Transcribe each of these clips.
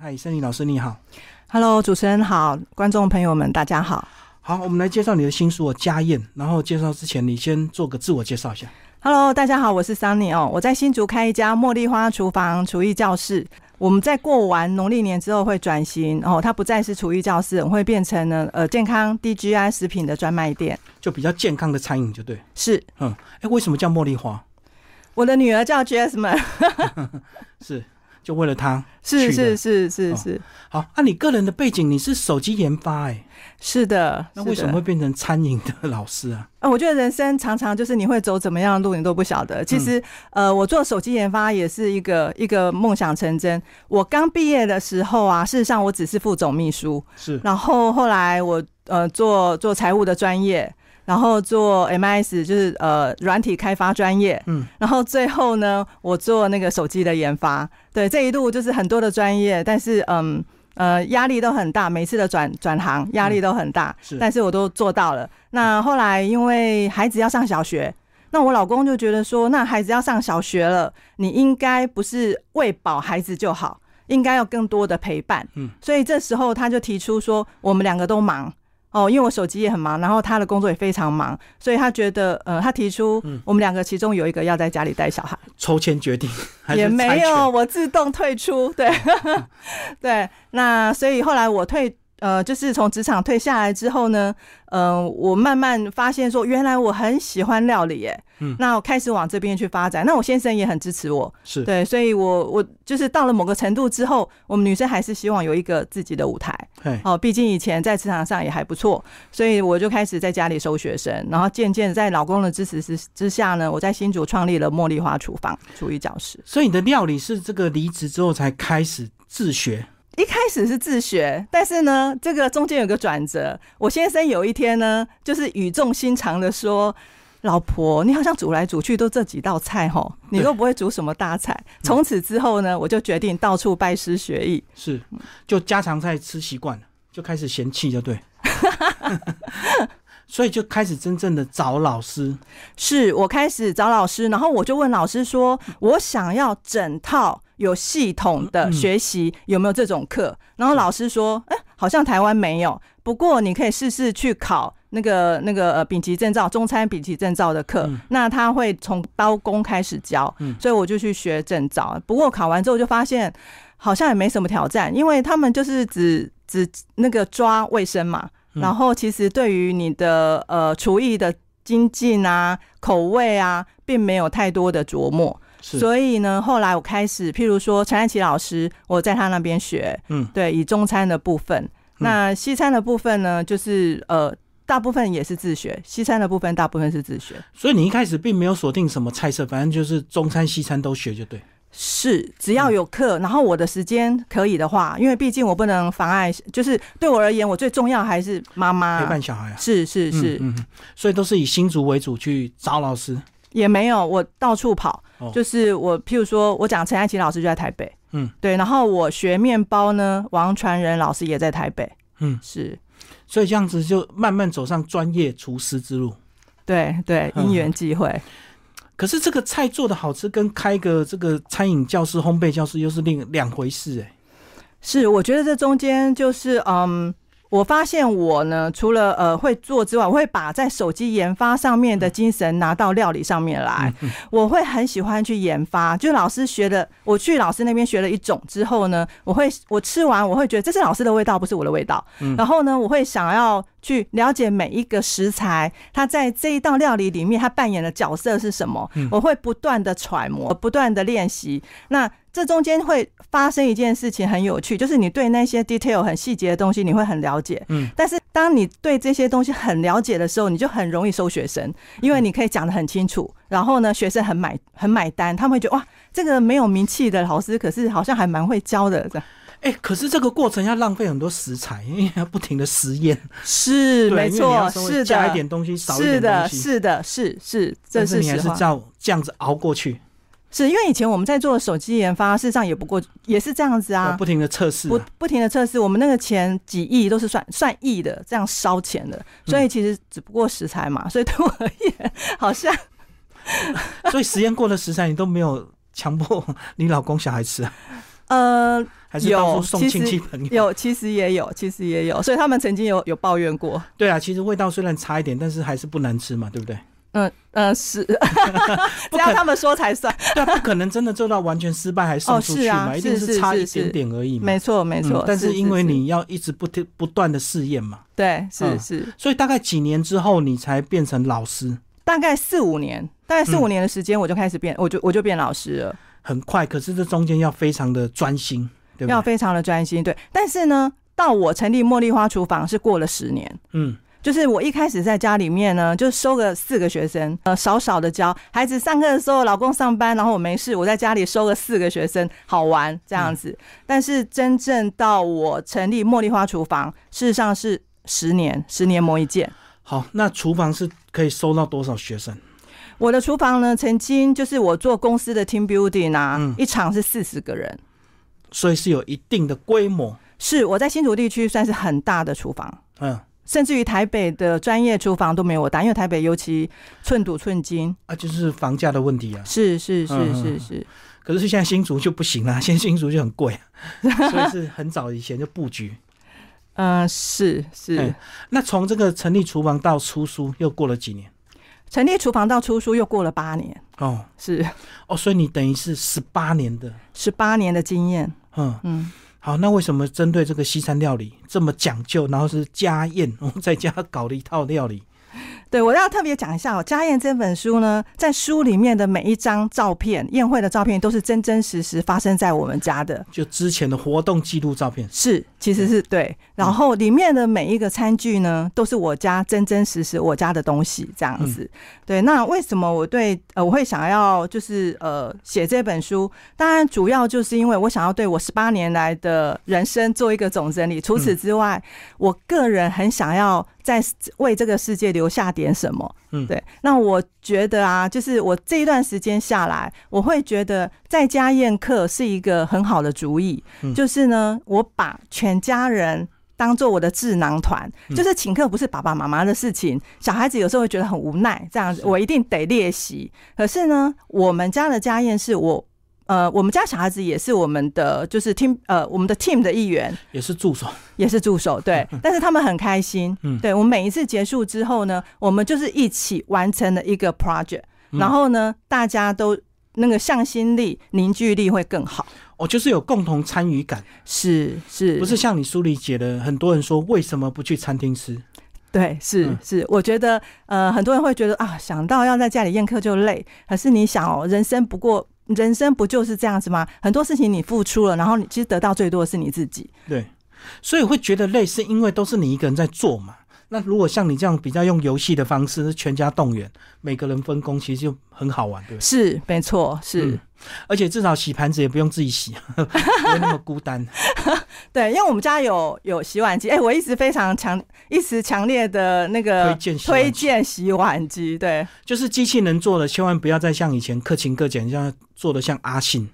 嗨，森林老师你好。Hello，主持人好，观众朋友们大家好。好，我们来介绍你的新书《家宴》，然后介绍之前，你先做个自我介绍一下。Hello，大家好，我是 Sunny 哦，我在新竹开一家茉莉花厨房厨艺教室。我们在过完农历年之后会转型哦，它不再是厨艺教室，我们会变成呢呃健康 DGI 食品的专卖店。就比较健康的餐饮，就对。是，嗯，哎，为什么叫茉莉花？我的女儿叫 Jasmine，是，就为了他。是是是是哦是好，那、你个人的背景，你是手机研发、哎，是的。那为什么会变成餐饮的老师啊？啊，我觉得人生常常就是你会走怎么样的路，你都不晓得。其实，呃，我做手机研发也是一个一个梦想成真。我刚毕业的时候啊，事实上我只是副总秘书，是，然后后来我呃做做财务的专业，然后做 MIS 就是呃软体开发专业，嗯，然后最后呢，我做那个手机的研发。对，这一路就是很多的专业，但是嗯。呃，压力都很大，每次的转转行压力都很大，是但是我都做到了。那后来因为孩子要上小学，那我老公就觉得说，那孩子要上小学了，你应该不是喂饱孩子就好，应该要更多的陪伴。嗯，所以这时候他就提出说，我们两个都忙哦，因为我手机也很忙，然后他的工作也非常忙，所以他觉得，呃，他提出我们两个其中有一个要在家里带小孩。抽签决定，也没有，我自动退出。对，对，那所以后来我退。呃，就是从职场退下来之后呢，嗯、我慢慢发现说，原来我很喜欢料理耶。嗯那我开始往这边去发展。那我先生也很支持我，是，对，所以我我就是到了某个程度之后，我们女生还是希望有一个自己的舞台。嘿，哦，毕竟以前在职场上也还不错，所以我就开始在家里收学生，然后渐渐在老公的支持之之下呢，我在新竹创立了茉莉花厨房厨艺教室。所以你的料理是这个离职之后才开始自学，一开始是自学，但是呢，这个中间有个转折。我先生有一天呢，就是语重心长的说：“老婆，你好像煮来煮去都这几道菜吼，你都不会煮什么大菜。”从此之后呢，我就决定到处拜师学艺。是，就家常菜吃习惯了，就开始嫌弃，就对。所以就开始真正的找老师，是我开始找老师，然后我就问老师说：“我想要整套有系统的学习，有没有这种课？”然后老师说：“哎、好像台湾没有，不过你可以试试去考那个那个呃丙级证照，中餐丙级证照的课。嗯那他会从刀工开始教，嗯所以我就去学证照。不过考完之后就发现，好像也没什么挑战，因为他们就是只只那个抓卫生嘛。嗯然后其实对于你的呃厨艺的精进啊、口味啊，并没有太多的琢磨。是，所以呢，后来我开始，譬如说陈安琪老师，我在他那边学，嗯，对，以中餐的部分。那西餐的部分呢，就是呃，大部分也是自学；西餐的部分大部分是自学。所以你一开始并没有锁定什么菜色，反正就是中餐、西餐都学就对。是，只要有课，然后我的时间可以的话，因为毕竟我不能妨碍，就是对我而言，我最重要还是妈妈。陪伴小孩啊，是是是，嗯嗯，所以都是以新竹为主去找老师。也没有，我到处跑，哦。就是我，譬如说，我讲陈爱琪老师就在台北，嗯，对，然后我学面包呢，王传仁老师也在台北，嗯，是，所以这样子就慢慢走上专业厨师之路。对对，嗯。因缘际会，可是这个菜做的好吃，跟开个这个餐饮教室、烘焙教室又是另两回事哎、是，我觉得这中间就是，嗯，我发现我呢，除了呃会做之外，我会把在手机研发上面的精神拿到料理上面来。我会很喜欢去研发，就老师学的，我去老师那边学了一种之后呢，我会我吃完我会觉得这是老师的味道，不是我的味道。然后呢，我会想要去了解每一个食材，它在这一道料理里面它扮演的角色是什么。我会不断的揣摩，不断的练习。那这中间会发生一件事情很有趣，就是你对那些 detail 很细节的东西你会很了解，嗯，但是当你对这些东西很了解的时候，你就很容易收学生，因为你可以讲的很清楚，然后呢，学生很买很买单，他们会觉得哇，这个没有名气的老师，可是好像还蛮会教的，这样哎、可是这个过程要浪费很多食材，因为要不停的实验，是没错，是的。加一的，点东西，少一是的，点东西，是的，是是，这但是你还。是照这样子熬过去，是因为以前我们在做手机研发，事实上也不过也是这样子啊，要不停的测试、不啊。不停的测试，我们那个钱几亿都是算算亿的，这样烧钱的，所以其实只不过食材嘛，所以对我而言，好像 所以实验过的食材你都没有强迫你老公小孩吃啊？呃，还是到有处送亲戚朋友？有，其实也有，其实也有，所以他们曾经有有抱怨过。对啊，其实味道虽然差一点，但是还是不难吃嘛，对不对？嗯嗯，是，只不可要他们说才算。对啊，不可能真的做到完全失败还送出去嘛，哦是啊一定是差一是是点点而已嘛。没错，没错。嗯但是因为你要一直不停不断的试验嘛，对，是嗯是，所以大概几年之后你才变成老师，大概四五年，大概四嗯五年的时间，我就开始变，我就我就变老师了。很快。可是这中间要非常的专心，对不对？要非常的专心，对。但是呢，到我成立茉莉花厨房是过了十年，嗯，就是我一开始在家里面呢，就收个四个学生，呃，少少的教孩子上课的时候，老公上班，然后我没事，我在家里收个四个学生，好玩这样子。但是真正到我成立茉莉花厨房，事实上是十年，十年磨一剑。好，那厨房是可以收到多少学生？我的厨房呢，曾经就是我做公司的 team building 啊，嗯一场是四十个人，所以是有一定的规模。是我在新竹地区算是很大的厨房。嗯甚至于台北的专业厨房都没有我大，因为台北尤其寸土寸金，啊，就是房价的问题啊。是是是嗯是是，可是现在新竹就不行啦，现在新竹就很贵，所以是很早以前就布局。嗯、是是哎。那从这个成立厨房到出书又过了几年？成立厨房到出书又过了八年，哦是哦，所以你等于是十八年的，十八年的经验，嗯，嗯。好，那为什么针对这个西餐料理这么讲究，然后是家宴，我们在家搞了一套料理？对，我要特别讲一下哦，《家宴》这本书呢，在书里面的每一张照片，宴会的照片都是真真实实发生在我们家的，就之前的活动记录照片，是，其实是对。然后里面的每一个餐具呢，都是我家真真实实我家的东西，这样子。对，那为什么我对呃我会想要就是呃写这本书？当然主要就是因为我想要对我十八年来的人生做一个总整理。除此之外，我个人很想要在为这个世界留下点什么。嗯对。那我觉得啊，就是我这一段时间下来，我会觉得在家宴客是一个很好的主意。嗯就是呢，我把全家人。当做我的智囊团，嗯就是请客不是爸爸妈妈的事情，小孩子有时候会觉得很无奈，这样子我一定得练习。可是呢，我们家的家宴是我，呃，我们家小孩子也是我们的，就是 team，呃，我们的 team 的一员，也是助手。也是助手，对，但是他们很开心，嗯。对我们每一次结束之后呢，我们就是一起完成了一个 project，嗯。然后呢，大家都那个向心力、凝聚力会更好，哦，就是有共同参与感，是是，不是像你书里写的，很多人说为什么不去餐厅吃？对，是嗯。是，我觉得呃，很多人会觉得啊，想到要在家里宴客就累，可是你想哦，人生不过。人生不就是这样子吗？很多事情你付出了，然后你其实得到最多的是你自己。对，所以会觉得累，是因为都是你一个人在做嘛。那如果像你这样比较用游戏的方式，全家动员，每个人分工，其实就很好玩，对不对？是，没错，是。嗯而且至少洗盘子也不用自己洗，不会那么孤单。对，因为我们家有有洗碗机，哎、我一直非常强，一直强烈的那个推荐洗碗机推荐洗碗机，对，就是机器能做的，千万不要再像以前克勤克俭，像做的像阿信。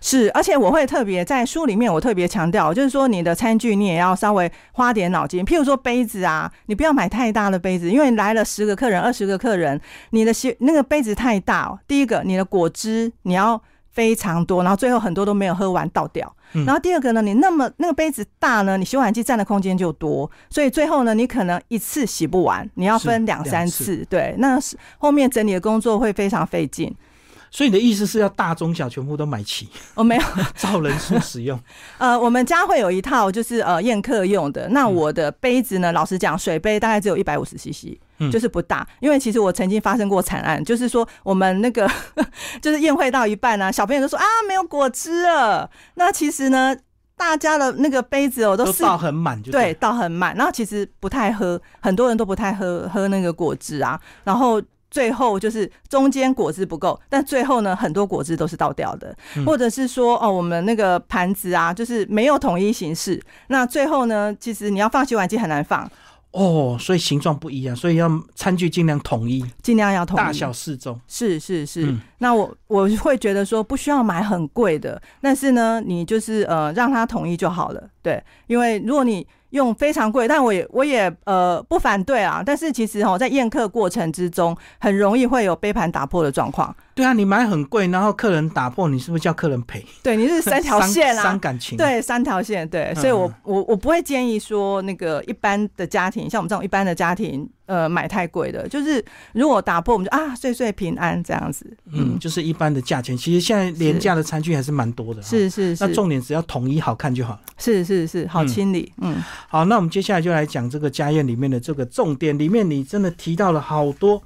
是，而且我会特别在书里面，我特别强调，就是说你的餐具你也要稍微花点脑筋，譬如说杯子啊，你不要买太大的杯子，因为来了十个客人、二十个客人，你的洗那个杯子太大、哦，第一个你的果汁你要非常多，然后最后很多都没有喝完倒掉。嗯。然后第二个呢，你那么那个杯子大呢，你洗碗机占的空间就多，所以最后呢，你可能一次洗不完，你要分两三次。次，对，那是后面整理的工作会非常费劲。所以你的意思是要大中小全部都买齐，我、没有，照人数使用。呃，我们家会有一套就是呃宴客用的。那嗯我的杯子呢，老实讲，水杯大概只有一百五十 CC，嗯就是不大。因为其实我曾经发生过惨案，就是说我们那个 就是宴会到一半呢、小朋友就说啊没有果汁了。那其实呢，大家的那个杯子哦都是倒很满对。倒很满，然后其实不太喝，很多人都不太喝喝那个果汁啊，然后。最后就是中间果汁不够，但最后呢，很多果汁都是倒掉的，嗯或者是说哦，我们那个盘子啊，就是没有统一形式。那最后呢，其实你要放洗碗机很难放，哦，所以形状不一样，所以要餐具尽量统一，尽量要统一。大小适中。是是是。嗯那我我会觉得说不需要买很贵的，但是呢，你就是呃让它统一就好了，对，因为如果你用非常贵，但我也我也呃不反对啊，但是其实哦在宴客过程之中，很容易会有杯盘打破的状况。对啊，你买很贵，然后客人打破，你是不是叫客人赔？对，你是 三条线啊，伤感情。对，三条线，对，所以我我我不会建议说那个一般的家庭，像我们这种一般的家庭，呃，买太贵的，就是如果打破，我们就啊，岁岁平安这样子。嗯，就是一般的价钱。其实现在廉价的餐具还是蛮多的。是是是。那重点只要统一好看就好。是是是，好清理。嗯。好，那我们接下来就来讲这个家宴里面的这个重点，里面你真的提到了好多，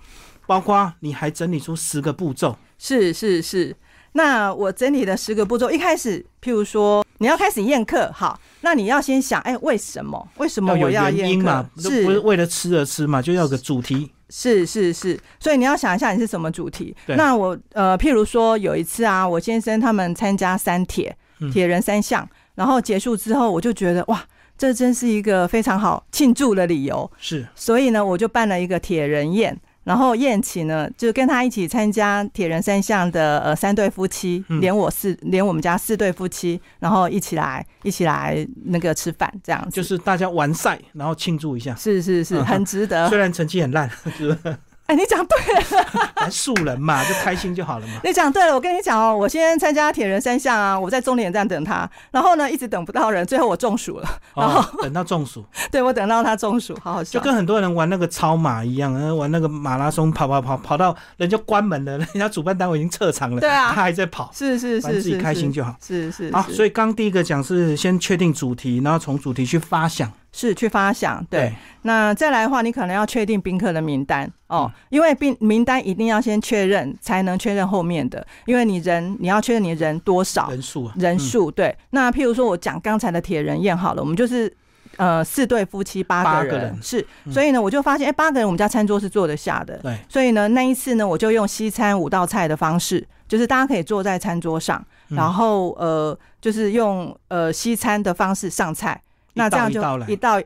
包括你还整理出十个步骤。是是是，那我整理的十个步骤，一开始，譬如说你要开始宴客，好，那你要先想，哎，为什么？为什么我要宴客？是不是为了吃而吃嘛？就要个主题。是是是，所以你要想一下你是什么主题。那我呃，譬如说有一次啊，我先生他们参加三铁铁人三项，然后结束之后，我就觉得哇，这真是一个非常好庆祝的理由。是，所以呢，我就办了一个铁人宴。然后宴请呢，就跟他一起参加铁人三项的呃三对夫妻，连我四连我们家四对夫妻，然后一起来一起来那个吃饭，这样子就是大家完赛，然后庆祝一下，是是是，很值得。虽然成绩很烂，是。哎，你讲对了，素人嘛，就开心就好了嘛。你讲对了，我跟你讲哦，我先参加铁人三项啊，我在终点站等他，然后呢，一直等不到人，最后我中暑了，然后等到中暑，对我等到他中暑，好好笑，就跟很多人玩那个超马一样，玩那个马拉松，跑跑跑跑到人家关门了，人家主办单位已经撤场了，对啊，他还在跑，是是是，自己开心就好，是是好，所以刚第一个讲是先确定主题，然后从主题去发想。是去发想，对。那再来的话，你可能要确定宾客的名单哦，因为宾名单一定要先确认，才能确认后面的。因为你人你要确认你人多少人数，人数对。那譬如说我讲刚才的铁人宴好了，我们就是呃四对夫妻八个人是，所以呢我就发现哎八个人我们家餐桌是坐得下的，对。所以呢那一次呢我就用西餐五道菜的方式，就是大家可以坐在餐桌上，然后呃就是用呃西餐的方式上菜。那这样就一道，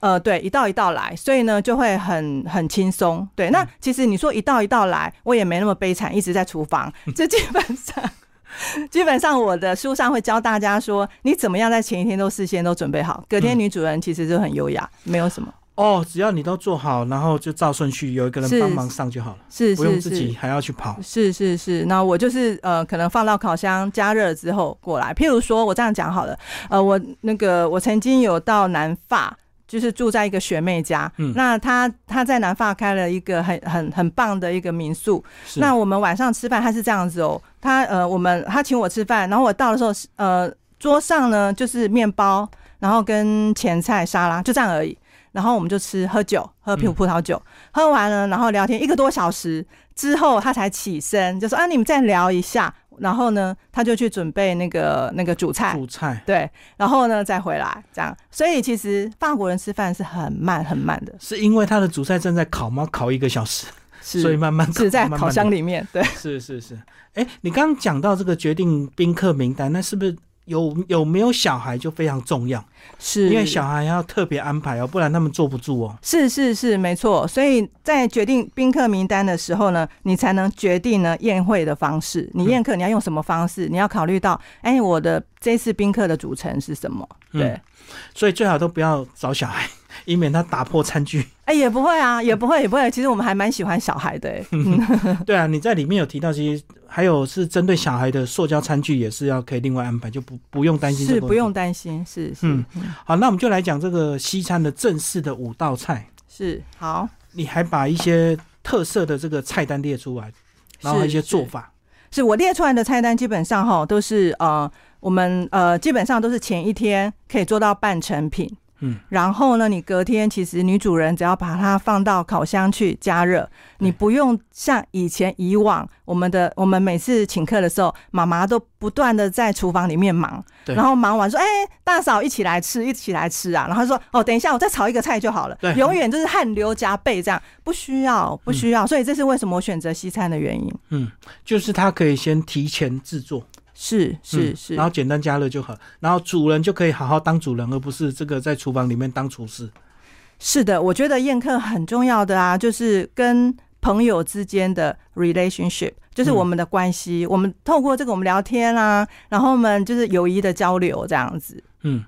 呃，对，一道一道来，所以呢就会很很轻松。对，那其实你说一道一道来，我也没那么悲惨，一直在厨房。这基本上，基本上我的书上会教大家说，你怎么样在前一天都事先都准备好，隔天女主人其实就很优雅，没有什么。哦，只要你都做好，然后就照顺序，有一个人帮忙上就好了，是不用自己还要去跑。是是是，那我就是呃，可能放到烤箱加热之后过来。譬如说，我这样讲好了，呃，我那个我曾经有到南发，就是住在一个学妹家，嗯，那她她在南发开了一个很很很棒的一个民宿。那我们晚上吃饭，她是这样子哦，她呃，我们她请我吃饭，然后我到的时候，呃，桌上呢就是面包，然后跟前菜沙拉，就这样而已。然后我们就吃喝酒，喝葡葡萄酒，喝完了，然后聊天一个多小时之后，他才起身，就说啊，你们再聊一下。然后呢，他就去准备那个那个主菜，主菜对，然后呢再回来这样。所以其实法国人吃饭是很慢很慢的，是因为他的主菜正在烤吗？烤一个小时，所以慢慢是在烤箱里面。对，是是是。哎，你刚刚讲到这个决定宾客名单，那是不是？有有没有小孩就非常重要，是因为小孩要特别安排哦，不然他们坐不住哦。是是是，没错。所以在决定宾客名单的时候呢，你才能决定呢宴会的方式。你宴客你要用什么方式？你要考虑到，哎，我的这次宾客的组成是什么？对，所以最好都不要找小孩。以免他打破餐具。哎，也不会啊，也不会，也不会。其实我们还蛮喜欢小孩的。对啊，你在里面有提到，其实还有是针对小孩的塑胶餐具，也是要可以另外安排，就不不用担心。是不用担心，是是。嗯，好，那我们就来讲这个西餐的正式的五道菜。是好，你还把一些特色的这个菜单列出来，然后一些做法。是我列出来的菜单，基本上哈都是呃，我们呃基本上都是前一天可以做到半成品。嗯，然后呢，你隔天其实女主人只要把它放到烤箱去加热，你不用像以前以往我们的我们每次请客的时候，妈妈都不断的在厨房里面忙，然后忙完说，哎，大嫂一起来吃，一起来吃啊，然后说，哦，等一下我再炒一个菜就好了，永远就是汗流浃背这样，不需要不需要，所以这是为什么我选择西餐的原因。嗯，就是它可以先提前制作。是是是，然后简单加热就好，然后主人就可以好好当主人，而不是这个在厨房里面当厨师。是的，我觉得宴客很重要的啊，就是跟朋友之间的 relationship。就是我们的关系，我们透过这个我们聊天啊，然后我们就是友谊的交流这样子。嗯，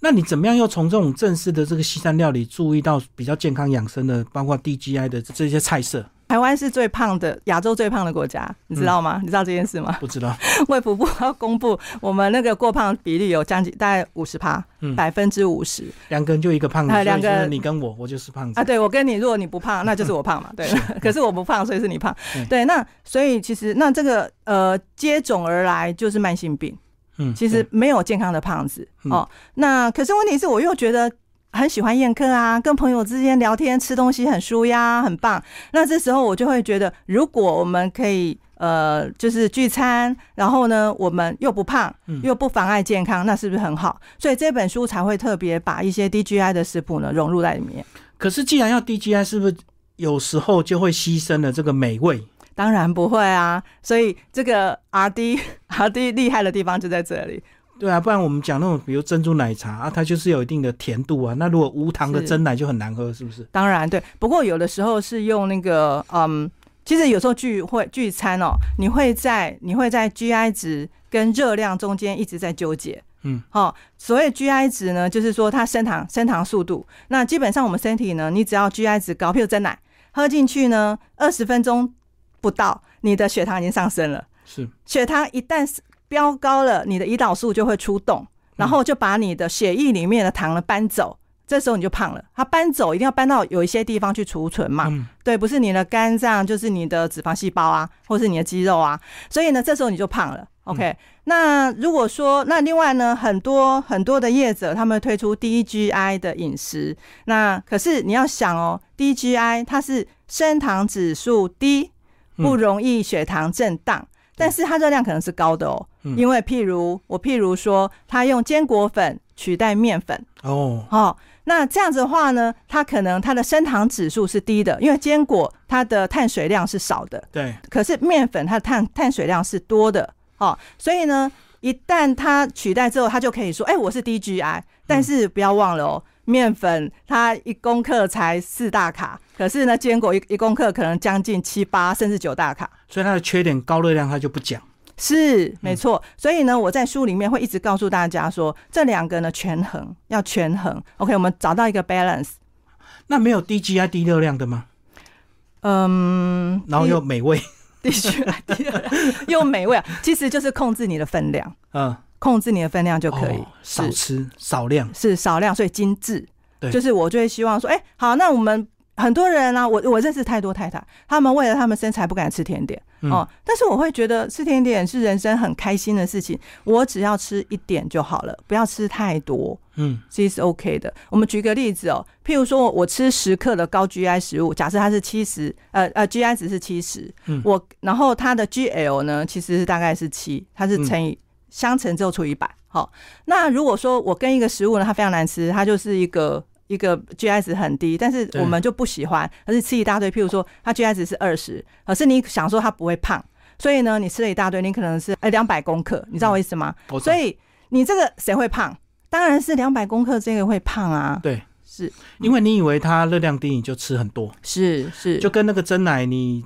那你怎么样又从这种正式的这个西餐料理注意到比较健康养生的，包括 DGI 的这些菜色？台湾是最胖的，亚洲最胖的国家，你知道吗？你知道这件事吗？不知道。卫福部要公布，我们那个过胖比例有将近大概五十趴，百分之五十。两个人就一个胖子，两个你跟我，我就是胖子啊。对，我跟你，如果你不胖，那就是我胖嘛。对，可是我不胖，所以是你胖。对，那所以其实那这个呃接踵而来就是慢性病。嗯，其实没有健康的胖子哦。那可是问题是我又觉得。很喜欢宴客啊，跟朋友之间聊天、吃东西很舒压，很棒。那这时候我就会觉得，如果我们可以呃，就是聚餐，然后呢，我们又不胖，又不妨碍健康，那是不是很好？所以这本书才会特别把一些 DGI 的食谱呢融入在里面。可是既然要 DGI，是不是有时候就会牺牲了这个美味？当然不会啊。所以这个 RD RD 厉害的地方就在这里。对啊，不然我们讲那种，比如珍珠奶茶啊，它就是有一定的甜度啊。那如果无糖的真奶就很难喝，是不是？当然对，不过有的时候是用那个，嗯，其实有时候聚会聚餐哦，你会在你会在 GI 值跟热量中间一直在纠结。嗯，好，所谓 GI 值呢，就是说它升糖升糖速度。那基本上我们身体呢，你只要 GI 值高，譬如真奶喝进去呢，二十分钟不到，你的血糖已经上升了。是，血糖一旦是。飙高了，你的胰岛素就会出动，然后就把你的血液里面的糖呢搬走，这时候你就胖了。它搬走一定要搬到有一些地方去储存嘛，对，不是你的肝脏，就是你的脂肪细胞啊，或是你的肌肉啊，所以呢，这时候你就胖了。OK，那如果说那另外呢，很多很多的业者他们推出 DGI 的饮食，那可是你要想哦，DGI 它是升糖指数低，不容易血糖震荡。但是它热量可能是高的哦，因为譬如我譬如说，他用坚果粉取代面粉。哦，好，那这样子的话呢，它可能它的升糖指数是低的，因为坚果它的碳水量是少的，对，可是面粉它的碳碳水量是多的，哦，所以呢，一旦它取代之后，它就可以说，哎，我是低 GI，但是不要忘了哦。面粉它一公克才四大卡，可是呢，坚果一一公克可能将近七八甚至九大卡，所以它的缺点高热量它就不讲。是没错，所以呢，我在书里面会一直告诉大家说，这两个呢权衡要权衡。OK，我们找到一个 balance。那没有低 GI 低热量的吗？嗯，然后又美味，低 GI 又美味啊，其实就是控制你的分量。嗯。控制你的分量就可以，少吃少量是少量，所以精致。对，就是我就会希望说，哎，好，那我们很多人呢，我我认识太多太太，他们为了他们身材不敢吃甜点哦，但是我会觉得吃甜点是人生很开心的事情，我只要吃一点就好了，不要吃太多，嗯，其实是 OK 的。我们举个例子哦，譬如说我吃十克的高 GI 食物，假设它是七十，呃呃，GI 值是七十，我然后它的 GL 呢，其实是大概是七，它是乘以。相乘之后除以百，好。那如果说我跟一个食物呢，它非常难吃，它就是一个一个 GI 值很低，但是我们就不喜欢，而是吃一大堆。譬如说，它 GI 值是二十，可是你想说它不会胖，所以呢，你吃了一大堆，你可能是哎两百公克，你知道我意思吗？所以你这个谁会胖？当然是两百公克这个会胖啊。对，是因为你以为它热量低，你就吃很多。是是，就跟那个真奶你。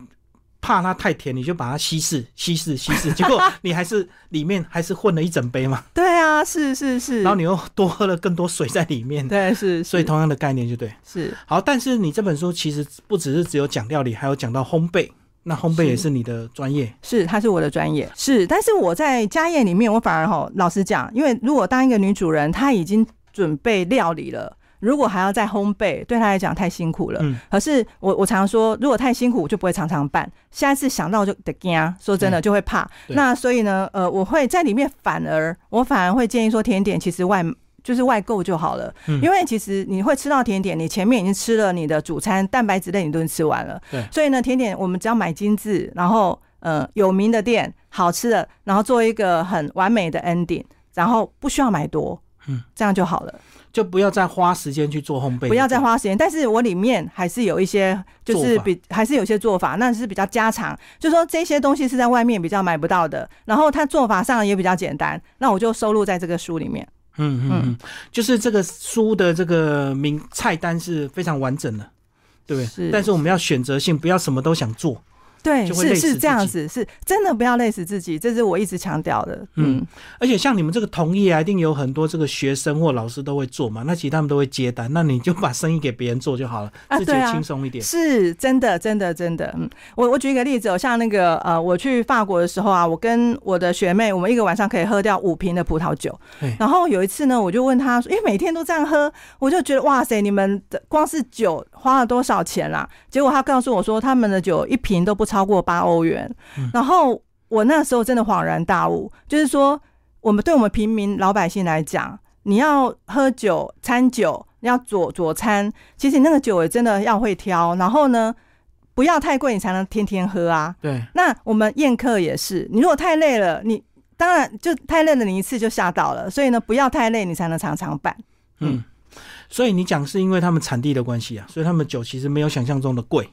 怕它太甜，你就把它稀释、稀释、稀释，结果你还是里面还是混了一整杯嘛。对啊，是是是。然后你又多喝了更多水在里面。对，是。所以同样的概念就对。是。好，但是你这本书其实不只是只有讲料理，还有讲到烘焙。那烘焙也是你的专业。是，它是我的专业。是，但是我在家宴里面，我反而哈，老实讲，因为如果当一个女主人，她已经准备料理了。如果还要再烘焙，对他来讲太辛苦了。嗯，可是我我常说，如果太辛苦，我就不会常常办。下一次想到就得惊，说真的就会怕。那所以呢，呃，我会在里面反而我反而会建议说，甜点其实外就是外购就好了。嗯，因为其实你会吃到甜点，你前面已经吃了你的主餐蛋白质类，你都吃完了。对，所以呢，甜点我们只要买精致，然后呃有名的店，好吃的，然后做一个很完美的 ending，然后不需要买多，嗯，这样就好了。就不要再花时间去做烘焙，不要再花时间。但是我里面还是有一些，就是比还是有些做法，那是比较家常。就说这些东西是在外面比较买不到的，然后它做法上也比较简单，那我就收录在这个书里面。嗯嗯，就是这个书的这个名菜单是非常完整的，对不对？是。但是我们要选择性，不要什么都想做。对，就会累是是这样子，是真的不要累死自己，这是我一直强调的。嗯嗯，而且像你们这个同意啊，一定有很多这个学生或老师都会做嘛，那其实他们都会接单，那你就把生意给别人做就好了，自己轻松一点。是真的，真的，真的。嗯，我我举一个例子哦，像那个呃，我去法国的时候啊，我跟我的学妹，我们一个晚上可以喝掉五瓶的葡萄酒嘿。然后有一次呢，我就问她说，因为每天都这样喝，我就觉得哇塞，你们的光是酒花了多少钱啦？结果她告诉我说，他们的酒一瓶都不超过八欧元。然后我那时候真的恍然大悟，就是说，我们对我们平民老百姓来讲，你要喝酒、餐酒，你要佐佐餐，其实你那个酒也真的要会挑，然后呢，不要太贵，你才能天天喝啊。对，那我们宴客也是，你如果太累了，你当然就太累了，你一次就吓到了，所以呢，不要太累，你才能常常办。嗯，所以你讲是因为他们产地的关系啊，所以他们酒其实没有想象中的贵，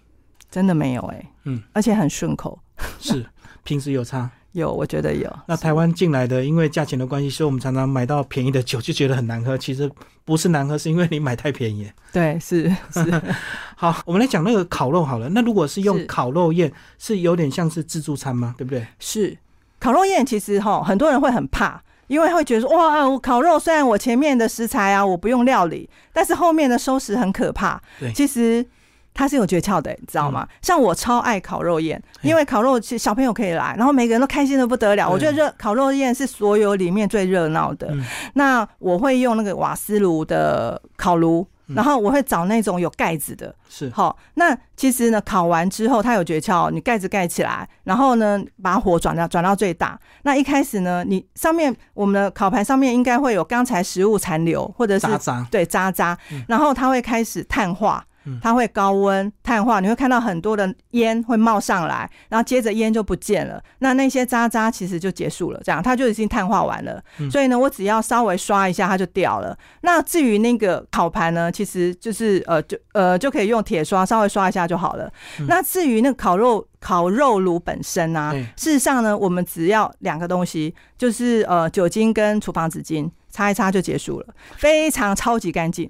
真的没有哎、嗯，而且很顺口，是平时有差。有我觉得有。那台湾进来的，因为价钱的关系，所以我们常常买到便宜的酒就觉得很难喝。其实不是难喝，是因为你买太便宜了。对，是是，好，我们来讲那个烤肉好了。那如果是用烤肉宴，是有点像是自助餐吗？对不对？是烤肉宴，其实哈很多人会很怕，因为会觉得说哇，我烤肉虽然我前面的食材啊我不用料理，但是后面的收拾很可怕。对其实。它是有诀窍的，你知道吗？像我超爱烤肉宴，因为烤肉其实小朋友可以来，然后每个人都开心的不得了。我觉得热烤肉宴是所有里面最热闹的。嗯那我会用那个瓦斯炉的烤炉，嗯然后我会找那种有盖子的，是，好，那其实呢，烤完之后它有诀窍，你盖子盖起来，然后呢，把火转到转到最大。那一开始呢，你上面我们的烤盘上面应该会有刚才食物残留，或者是渣渣。对渣渣，然后它会开始碳化嗯。它会高温碳化，你会看到很多的烟会冒上来，然后接着烟就不见了。那那些渣渣其实就结束了，这样它就已经碳化完了。嗯所以呢，我只要稍微刷一下，它就掉了。那至于那个烤盘呢，其实就是呃，就呃就可以用铁刷稍微刷一下就好了。嗯那至于那个烤肉烤肉炉本身啊对，事实上呢，我们只要两个东西，就是呃酒精跟厨房纸巾，擦一擦就结束了，非常超级干净，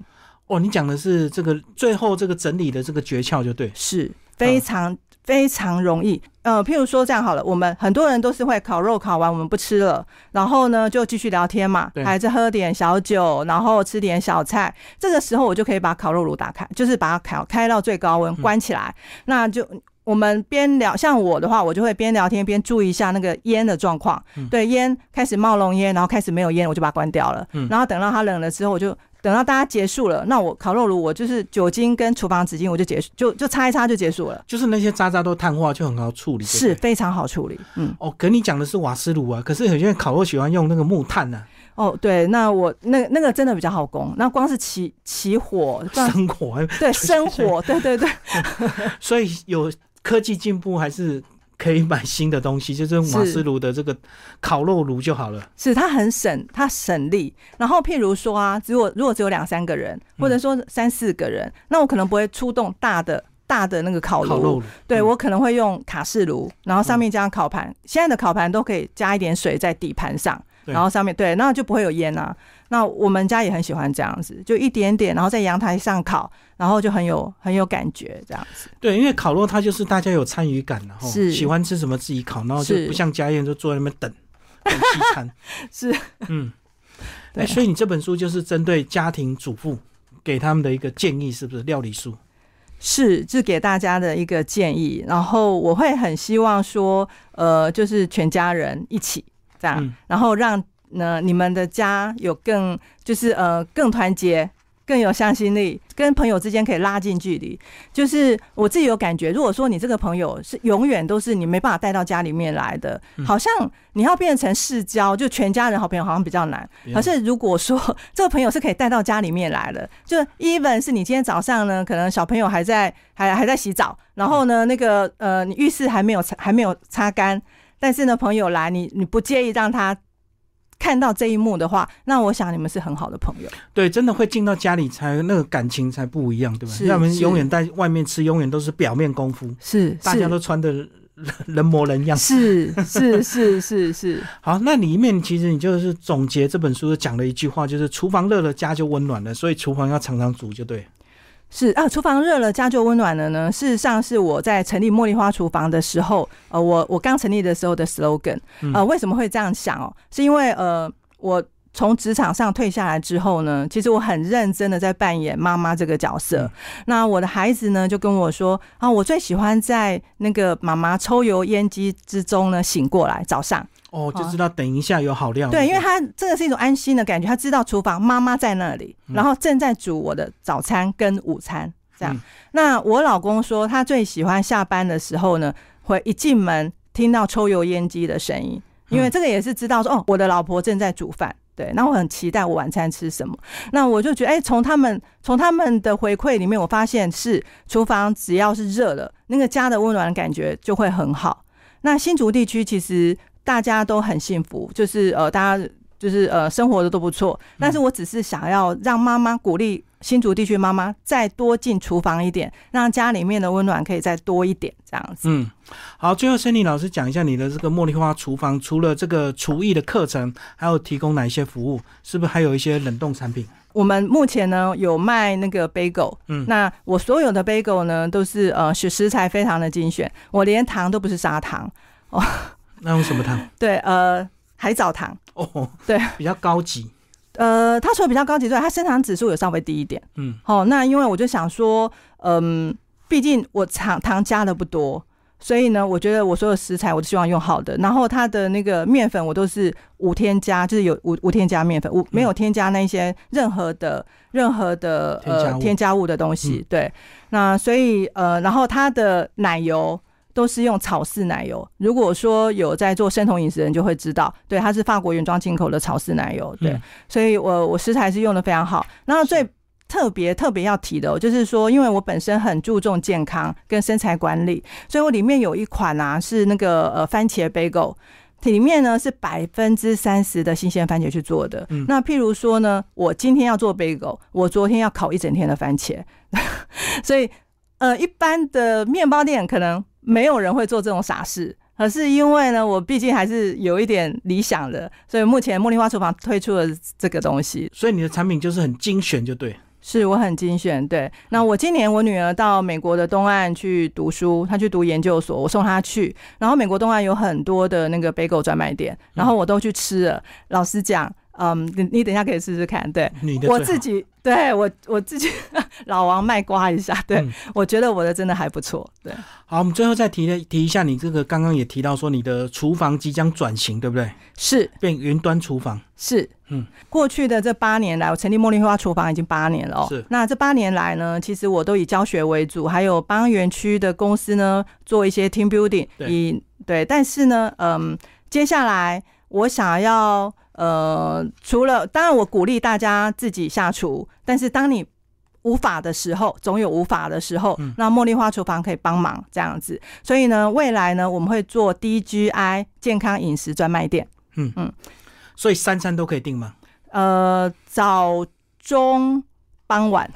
哦，你讲的是这个最后这个整理的这个诀窍，就对。是非常。非常容易，呃，譬如说这样好了，我们很多人都是会烤肉，烤完我们不吃了，然后呢就继续聊天嘛对，还是喝点小酒，然后吃点小菜。这个时候我就可以把烤肉炉打开，就是把它烤开到最高温，关起来，那就。我们边聊，像我的话，我就会边聊天边注意一下那个烟的状况。嗯对，烟开始冒浓烟，然后开始没有烟，我就把它关掉了。嗯然后等到它冷了之后，我就等到大家结束了，那我烤肉炉我就是酒精跟厨房纸巾，我就结束，就就擦一擦就结束了，就是那些渣渣都碳化，就很好处理。是非常好处理。嗯，哦，可你讲的是瓦斯炉啊，可是有些人烤肉喜欢用那个木炭啊，哦，对，那我那那个真的比较好攻，那光是起起火，生火，对生火，对对对，所以有科技进步还是可以买新的东西，就是用瓦斯炉的这个烤肉炉就好了。是它很省，它省力。然后譬如说啊，如果如果只有两三个人，或者说三四个人，那我可能不会出动大的大的那个烤炉，烤肉炉，嗯对我可能会用卡式炉，然后上面加上烤盘。现在的烤盘都可以加一点水在底盘上，对然后上面对，那就不会有烟啊。那我们家也很喜欢这样子，就一点点，然后在阳台上烤，然后就很有很有感觉这样子。对，因为烤肉它就是大家有参与感然后是喜欢吃什么自己烤，然后就不像家宴就坐在那边等 等西餐。是，嗯，对哎，所以你这本书就是针对家庭主妇给他们的一个建议，是不是料理书？是，是给大家的一个建议。然后我会很希望说，呃，就是全家人一起这样，嗯然后让呢你们的家有更就是呃更团结。更有向心力，跟朋友之间可以拉近距离。就是我自己有感觉，如果说你这个朋友是永远都是你没办法带到家里面来的，嗯好像你要变成世交，就全家人好朋友好像比较难。可是如果说这个朋友是可以带到家里面来的，就 even 是你今天早上呢，可能小朋友还在还还在洗澡，然后呢，那个呃，你浴室还没有擦还没有擦干，但是呢，朋友来，你你不介意让他看到这一幕的话，那我想你们是很好的朋友。对，真的会进到家里才那个感情才不一样，对吧？是我们永远在外面吃，永远都是表面功夫，是，大家都穿的人模人样。是是是是是，好，那里面其实你就是总结这本书讲了一句话，就是厨房热了，家就温暖了，所以厨房要常常煮就对。是啊，厨房热了，家就温暖了呢。事实上，是我在成立茉莉花厨房的时候，呃，我我刚成立的时候的 slogan。呃，为什么会这样想哦？是因为呃，我从职场上退下来之后呢，其实我很认真的在扮演妈妈这个角色。那我的孩子呢，就跟我说啊，我最喜欢在那个妈妈抽油烟机之中呢醒过来，早上。哦，就知道等一下有好料。对，因为他这个是一种安心的感觉，他知道厨房妈妈在那里，然后正在煮我的早餐跟午餐。这样，那我老公说他最喜欢下班的时候呢，会一进门听到抽油烟机的声音，因为这个也是知道说哦，我的老婆正在煮饭。对，那我很期待我晚餐吃什么。那我就觉得，哎，从他们从他们的回馈里面，我发现是厨房只要是热了，那个家的温暖感觉就会很好。那新竹地区其实。大家都很幸福，就是呃，大家就是呃，生活的都不错。但是我只是想要让妈妈鼓励新竹地区妈妈再多进厨房一点，让家里面的温暖可以再多一点，这样子。嗯，好，最后森林老师讲一下你的这个茉莉花厨房，除了这个厨艺的课程，还有提供哪一些服务？是不是还有一些冷冻产品？我们目前呢有卖那个 bagel，嗯，那我所有的 bagel 呢都是呃食食材非常的精选，我连糖都不是砂糖哦。那用什么糖？对，呃，海藻糖。哦，对，比较高级。呃，它除了比较高级之外，它生糖指数有稍微低一点。嗯，好，那因为我就想说，嗯，毕竟我糖糖加的不多，所以呢，我觉得我所有食材我都希望用好的。然后它的那个面粉我都是无添加，就是有无无添加面粉，无没有添加那些任何的任何的呃添加物的东西。对，那所以呃，然后它的奶油。都是用草饲奶油。如果说有在做生酮饮食的人就会知道，对，它是法国原装进口的草饲奶油。对，所以我我食材是用的非常好。然后最特别特别要提的，就是说，因为我本身很注重健康跟身材管理，所以我里面有一款啊是那个呃番茄 bagel，里面呢是百分之三十的新鲜番茄去做的。那譬如说呢，我今天要做 bagel，我昨天要烤一整天的番茄，所以呃一般的面包店可能。没有人会做这种傻事，可是因为呢，我毕竟还是有一点理想的，所以目前茉莉花厨房推出了这个东西。所以你的产品就是很精选，就对。是我很精选，对。那我今年我女儿到美国的东岸去读书，她去读研究所，我送她去。然后美国东岸有很多的那个 bagel 专卖店，然后我都去吃了。老实讲。嗯，你你等一下可以试试看，对，我自己对我我自己老王卖瓜一下，对我觉得我的真的还不错，对。好，我们最后再提提一下，你这个刚刚也提到说你的厨房即将转型，对不对？是变云端厨房，是嗯，过去的这八年来，我成立茉莉花厨房已经八年了哦，是。那这八年来呢，其实我都以教学为主，还有帮园区的公司呢做一些 team building，以对，但是呢，嗯，接下来我想要。呃，除了当然，我鼓励大家自己下厨，但是当你无法的时候，总有无法的时候，那茉莉花厨房可以帮忙这样子。所以呢，未来呢，我们会做 DGI 健康饮食专卖店。嗯嗯，所以三餐都可以订吗？呃，早中。傍晚，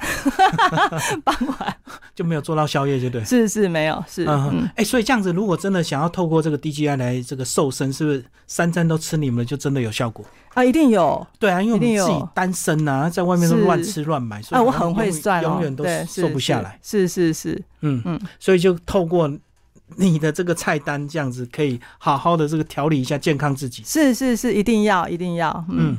傍晚就没有做到宵夜，就对。是是，没有是。嗯哎，所以这样子，如果真的想要透过这个 DGI 来这个瘦身，是不是三餐都吃你们的就真的有效果啊？一定有。对啊，因为我们自己单身呐，在外面都乱吃乱买，啊，我很会算，永远都瘦不下来。是是是，嗯嗯，所以就透过。你的这个菜单这样子可以好好的这个调理一下健康自己，是是是，一定要一定要，嗯，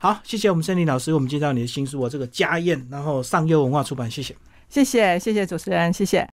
好，谢谢我们森林老师，我们介绍你的新书，我这个家宴，然后上优文化出版，谢谢，谢谢谢谢主持人，谢谢。